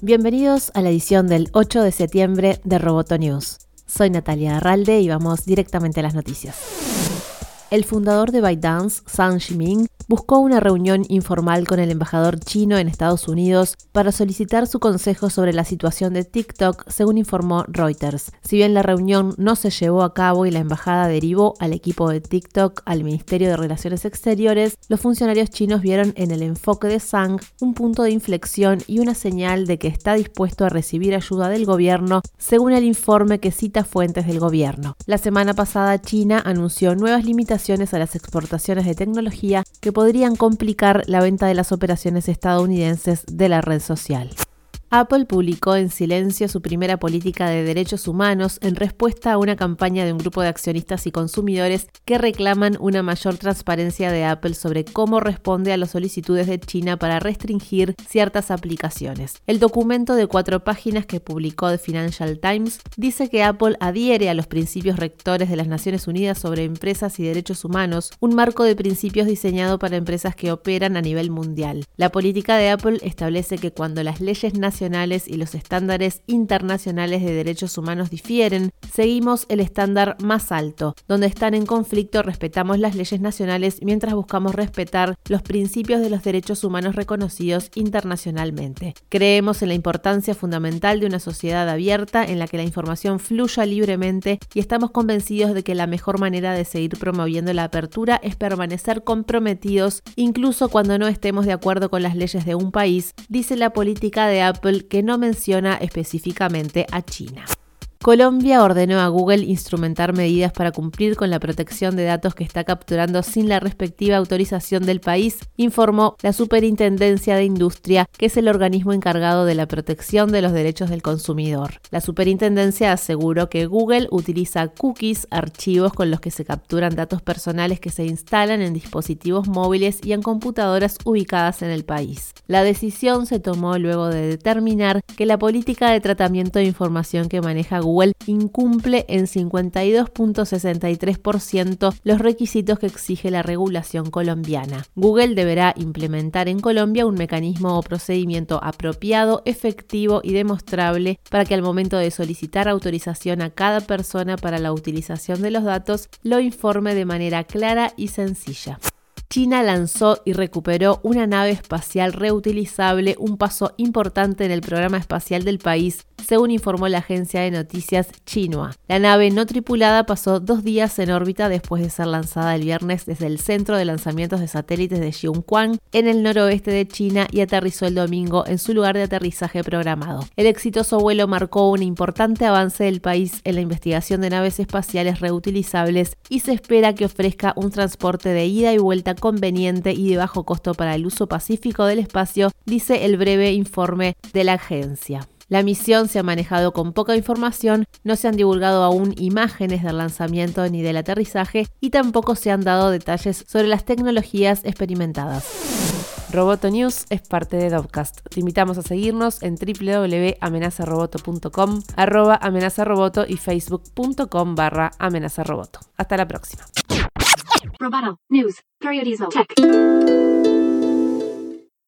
Bienvenidos a la edición del 8 de septiembre de Roboto News. Soy Natalia Arralde y vamos directamente a las noticias. El fundador de ByteDance, Zhang Ximing, buscó una reunión informal con el embajador chino en Estados Unidos para solicitar su consejo sobre la situación de TikTok, según informó Reuters. Si bien la reunión no se llevó a cabo y la embajada derivó al equipo de TikTok al Ministerio de Relaciones Exteriores, los funcionarios chinos vieron en el enfoque de Zhang un punto de inflexión y una señal de que está dispuesto a recibir ayuda del gobierno, según el informe que cita fuentes del gobierno. La semana pasada China anunció nuevas limitaciones a las exportaciones de tecnología que podrían complicar la venta de las operaciones estadounidenses de la red social. Apple publicó en silencio su primera política de derechos humanos en respuesta a una campaña de un grupo de accionistas y consumidores que reclaman una mayor transparencia de Apple sobre cómo responde a las solicitudes de China para restringir ciertas aplicaciones. El documento de cuatro páginas que publicó The Financial Times dice que Apple adhiere a los principios rectores de las Naciones Unidas sobre empresas y derechos humanos, un marco de principios diseñado para empresas que operan a nivel mundial. La política de Apple establece que cuando las leyes nacionales y los estándares internacionales de derechos humanos difieren, seguimos el estándar más alto. Donde están en conflicto respetamos las leyes nacionales mientras buscamos respetar los principios de los derechos humanos reconocidos internacionalmente. Creemos en la importancia fundamental de una sociedad abierta en la que la información fluya libremente y estamos convencidos de que la mejor manera de seguir promoviendo la apertura es permanecer comprometidos incluso cuando no estemos de acuerdo con las leyes de un país, dice la política de Apple que no menciona específicamente a China. Colombia ordenó a Google instrumentar medidas para cumplir con la protección de datos que está capturando sin la respectiva autorización del país, informó la Superintendencia de Industria, que es el organismo encargado de la protección de los derechos del consumidor. La superintendencia aseguró que Google utiliza cookies, archivos con los que se capturan datos personales que se instalan en dispositivos móviles y en computadoras ubicadas en el país. La decisión se tomó luego de determinar que la política de tratamiento de información que maneja Google Google incumple en 52.63% los requisitos que exige la regulación colombiana. Google deberá implementar en Colombia un mecanismo o procedimiento apropiado, efectivo y demostrable para que al momento de solicitar autorización a cada persona para la utilización de los datos lo informe de manera clara y sencilla. China lanzó y recuperó una nave espacial reutilizable, un paso importante en el programa espacial del país, según informó la agencia de noticias Xinhua. La nave no tripulada pasó dos días en órbita después de ser lanzada el viernes desde el centro de lanzamientos de satélites de Xiongquan, en el noroeste de China, y aterrizó el domingo en su lugar de aterrizaje programado. El exitoso vuelo marcó un importante avance del país en la investigación de naves espaciales reutilizables y se espera que ofrezca un transporte de ida y vuelta conveniente y de bajo costo para el uso pacífico del espacio, dice el breve informe de la agencia. La misión se ha manejado con poca información, no se han divulgado aún imágenes del lanzamiento ni del aterrizaje y tampoco se han dado detalles sobre las tecnologías experimentadas. Roboto News es parte de Dovcast. Te invitamos a seguirnos en www.amenazaroboto.com, arroba amenazaroboto y facebook.com barra amenazaroboto. Hasta la próxima. Roboto News.